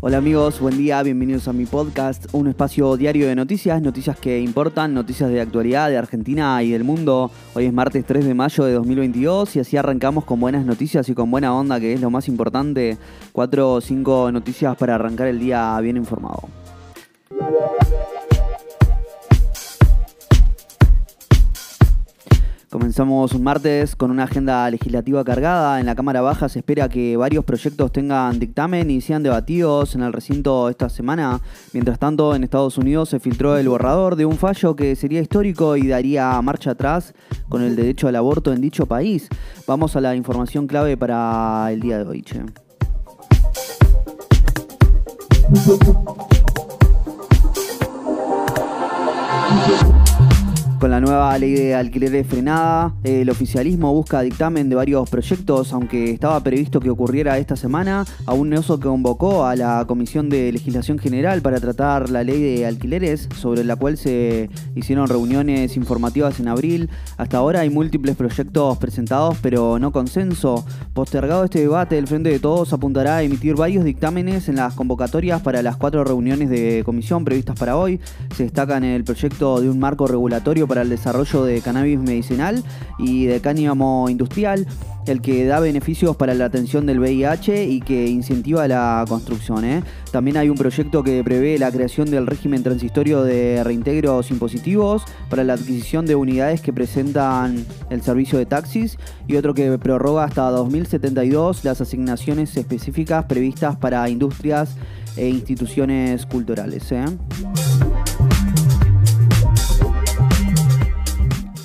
Hola amigos, buen día, bienvenidos a mi podcast, un espacio diario de noticias, noticias que importan, noticias de actualidad de Argentina y del mundo. Hoy es martes 3 de mayo de 2022 y así arrancamos con buenas noticias y con buena onda, que es lo más importante. Cuatro o cinco noticias para arrancar el día bien informado. Comenzamos un martes con una agenda legislativa cargada. En la Cámara Baja se espera que varios proyectos tengan dictamen y sean debatidos en el recinto esta semana. Mientras tanto, en Estados Unidos se filtró el borrador de un fallo que sería histórico y daría marcha atrás con el derecho al aborto en dicho país. Vamos a la información clave para el día de hoy. Che. Con la nueva ley de alquileres frenada, el oficialismo busca dictamen de varios proyectos, aunque estaba previsto que ocurriera esta semana, aún no se convocó a la Comisión de Legislación General para tratar la ley de alquileres, sobre la cual se hicieron reuniones informativas en abril. Hasta ahora hay múltiples proyectos presentados, pero no consenso. Postergado este debate, el Frente de Todos apuntará a emitir varios dictámenes en las convocatorias para las cuatro reuniones de comisión previstas para hoy. Se destacan el proyecto de un marco regulatorio para el desarrollo de cannabis medicinal y de cáñamo industrial, el que da beneficios para la atención del VIH y que incentiva la construcción. ¿eh? También hay un proyecto que prevé la creación del régimen transitorio de reintegros impositivos para la adquisición de unidades que presentan el servicio de taxis y otro que prorroga hasta 2072 las asignaciones específicas previstas para industrias e instituciones culturales. ¿eh?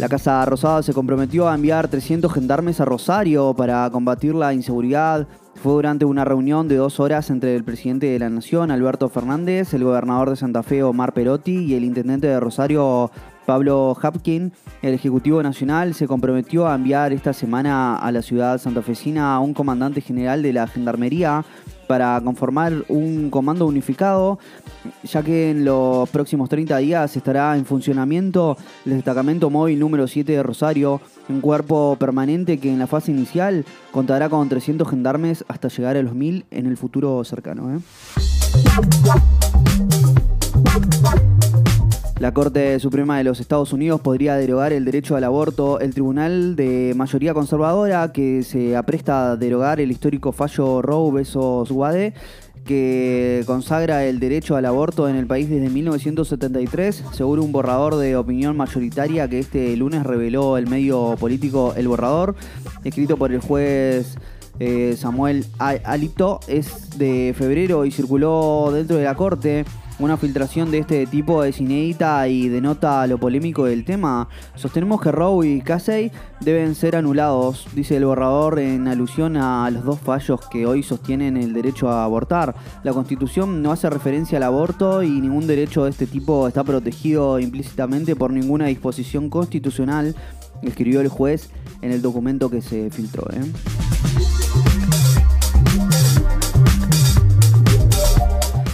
La Casa Rosada se comprometió a enviar 300 gendarmes a Rosario para combatir la inseguridad. Fue durante una reunión de dos horas entre el presidente de la Nación, Alberto Fernández, el gobernador de Santa Fe, Omar Perotti, y el intendente de Rosario, Pablo Hapkin. El Ejecutivo Nacional se comprometió a enviar esta semana a la ciudad santafesina a un comandante general de la Gendarmería para conformar un comando unificado, ya que en los próximos 30 días estará en funcionamiento el destacamento móvil número 7 de Rosario, un cuerpo permanente que en la fase inicial contará con 300 gendarmes hasta llegar a los 1000 en el futuro cercano. ¿eh? La Corte Suprema de los Estados Unidos podría derogar el derecho al aborto. El tribunal de mayoría conservadora que se apresta a derogar el histórico fallo Roe vs. Wade que consagra el derecho al aborto en el país desde 1973, según un borrador de opinión mayoritaria que este lunes reveló el medio político El Borrador, escrito por el juez eh, Samuel Alito, es de febrero y circuló dentro de la Corte. Una filtración de este tipo es inédita y denota lo polémico del tema. Sostenemos que Roe y Casey deben ser anulados, dice el borrador en alusión a los dos fallos que hoy sostienen el derecho a abortar. La Constitución no hace referencia al aborto y ningún derecho de este tipo está protegido implícitamente por ninguna disposición constitucional, escribió el juez en el documento que se filtró. ¿eh?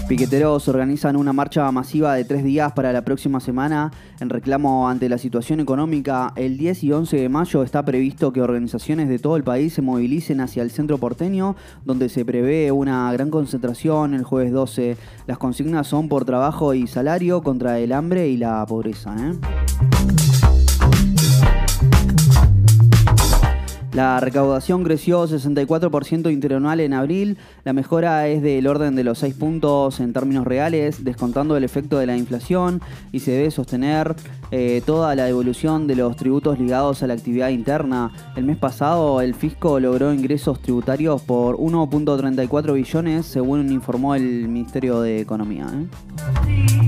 Piqueteros organizan una marcha masiva de tres días para la próxima semana en reclamo ante la situación económica. El 10 y 11 de mayo está previsto que organizaciones de todo el país se movilicen hacia el centro porteño, donde se prevé una gran concentración el jueves 12. Las consignas son por trabajo y salario contra el hambre y la pobreza. ¿eh? La recaudación creció 64% interanual en abril. La mejora es del orden de los 6 puntos en términos reales, descontando el efecto de la inflación y se debe sostener eh, toda la evolución de los tributos ligados a la actividad interna. El mes pasado el fisco logró ingresos tributarios por 1.34 billones, según informó el Ministerio de Economía. ¿eh?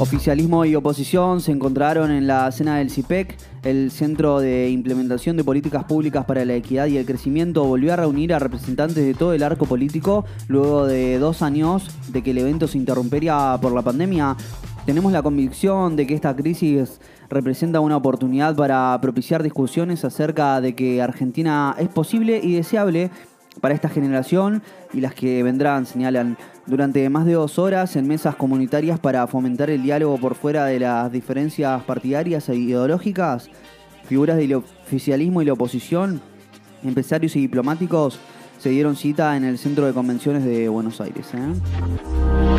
Oficialismo y oposición se encontraron en la cena del CIPEC. El Centro de Implementación de Políticas Públicas para la Equidad y el Crecimiento volvió a reunir a representantes de todo el arco político luego de dos años de que el evento se interrumpiera por la pandemia. Tenemos la convicción de que esta crisis representa una oportunidad para propiciar discusiones acerca de que Argentina es posible y deseable para esta generación y las que vendrán, señalan, durante más de dos horas en mesas comunitarias para fomentar el diálogo por fuera de las diferencias partidarias e ideológicas, figuras del oficialismo y la oposición empresarios y diplomáticos se dieron cita en el Centro de Convenciones de Buenos Aires. ¿eh?